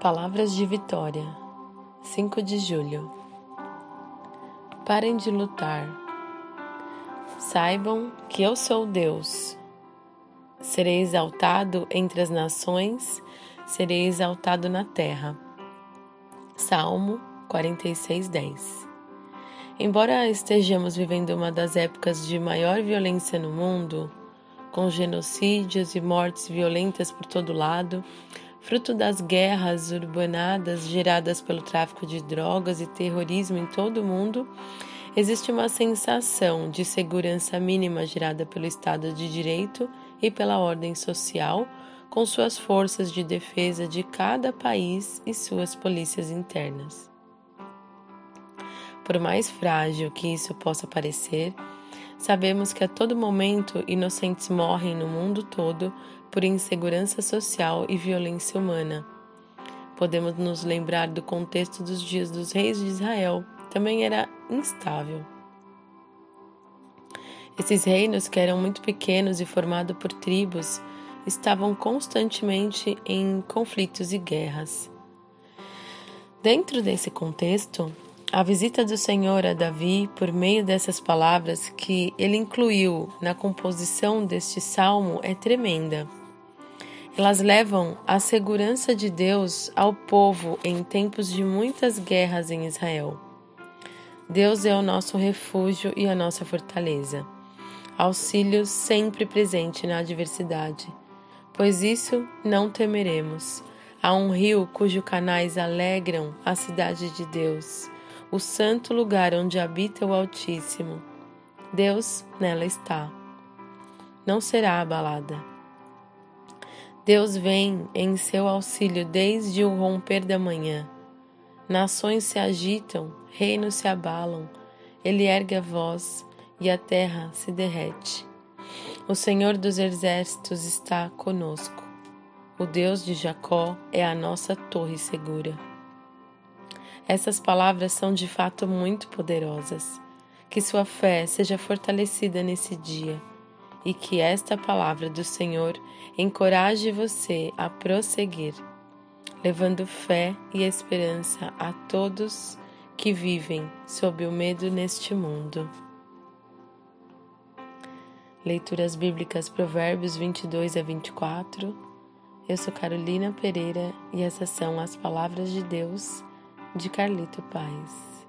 Palavras de Vitória, 5 de julho. Parem de lutar. Saibam que eu sou Deus. Serei exaltado entre as nações, serei exaltado na terra. Salmo 46, 10. Embora estejamos vivendo uma das épocas de maior violência no mundo, com genocídios e mortes violentas por todo lado, fruto das guerras urbanadas geradas pelo tráfico de drogas e terrorismo em todo o mundo, existe uma sensação de segurança mínima gerada pelo Estado de Direito e pela ordem social, com suas forças de defesa de cada país e suas polícias internas. Por mais frágil que isso possa parecer, sabemos que a todo momento inocentes morrem no mundo todo por insegurança social e violência humana. Podemos nos lembrar do contexto dos dias dos reis de Israel, também era instável. Esses reinos, que eram muito pequenos e formados por tribos, estavam constantemente em conflitos e guerras. Dentro desse contexto, a visita do Senhor a Davi, por meio dessas palavras que ele incluiu na composição deste salmo, é tremenda. Elas levam a segurança de Deus ao povo em tempos de muitas guerras em Israel. Deus é o nosso refúgio e a nossa fortaleza, auxílio sempre presente na adversidade. Pois isso não temeremos. Há um rio cujos canais alegram a cidade de Deus, o santo lugar onde habita o Altíssimo. Deus nela está. Não será abalada. Deus vem em seu auxílio desde o romper da manhã. Nações se agitam, reinos se abalam, ele ergue a voz e a terra se derrete. O Senhor dos exércitos está conosco. O Deus de Jacó é a nossa torre segura. Essas palavras são de fato muito poderosas. Que sua fé seja fortalecida nesse dia e que esta palavra do Senhor encoraje você a prosseguir, levando fé e esperança a todos que vivem sob o medo neste mundo. Leituras Bíblicas Provérbios 22 a 24. Eu sou Carolina Pereira e essas são as palavras de Deus de Carlito Paz.